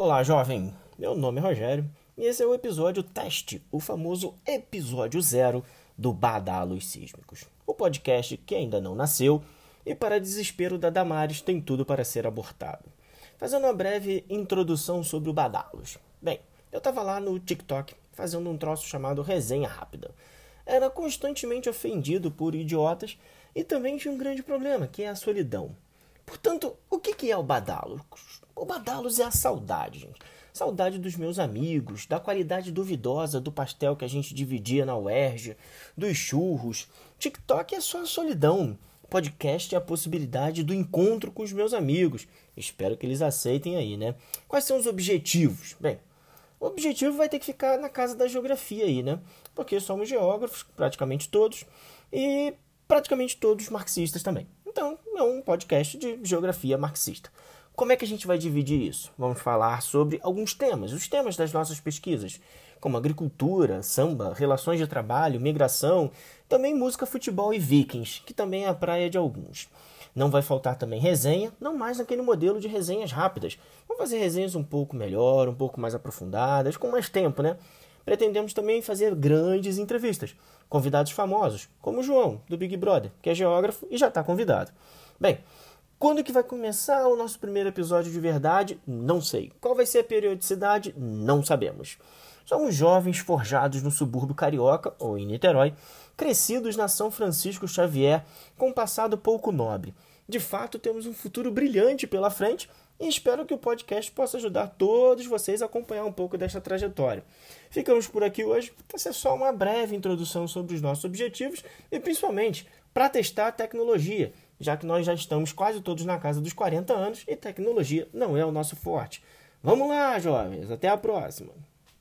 Olá, jovem. Meu nome é Rogério e esse é o episódio teste, o famoso episódio zero do Badalos Sísmicos. O podcast que ainda não nasceu e, para desespero da Damares, tem tudo para ser abortado. Fazendo uma breve introdução sobre o Badalos. Bem, eu estava lá no TikTok fazendo um troço chamado resenha rápida. Era constantemente ofendido por idiotas e também tinha um grande problema, que é a solidão. Portanto, o que é o Badalos? O Badalos é a saudade, gente. Saudade dos meus amigos, da qualidade duvidosa do pastel que a gente dividia na UERJ, dos churros. TikTok é só a solidão. Podcast é a possibilidade do encontro com os meus amigos. Espero que eles aceitem aí, né? Quais são os objetivos? Bem, o objetivo vai ter que ficar na casa da geografia aí, né? Porque somos geógrafos, praticamente todos, e praticamente todos marxistas também. Então, é um podcast de geografia marxista. Como é que a gente vai dividir isso? Vamos falar sobre alguns temas, os temas das nossas pesquisas, como agricultura, samba, relações de trabalho, migração, também música, futebol e vikings, que também é a praia de alguns. Não vai faltar também resenha, não mais naquele modelo de resenhas rápidas. Vamos fazer resenhas um pouco melhor, um pouco mais aprofundadas, com mais tempo, né? Pretendemos também fazer grandes entrevistas, convidados famosos, como o João, do Big Brother, que é geógrafo e já está convidado. Bem, quando que vai começar o nosso primeiro episódio de verdade? Não sei. Qual vai ser a periodicidade? Não sabemos. Somos jovens forjados no subúrbio carioca, ou em Niterói, crescidos na São Francisco Xavier, com um passado pouco nobre. De fato, temos um futuro brilhante pela frente e espero que o podcast possa ajudar todos vocês a acompanhar um pouco desta trajetória. Ficamos por aqui hoje. Essa é só uma breve introdução sobre os nossos objetivos e, principalmente, para testar a tecnologia já que nós já estamos quase todos na casa dos 40 anos e tecnologia não é o nosso forte. Vamos lá, jovens, até a próxima!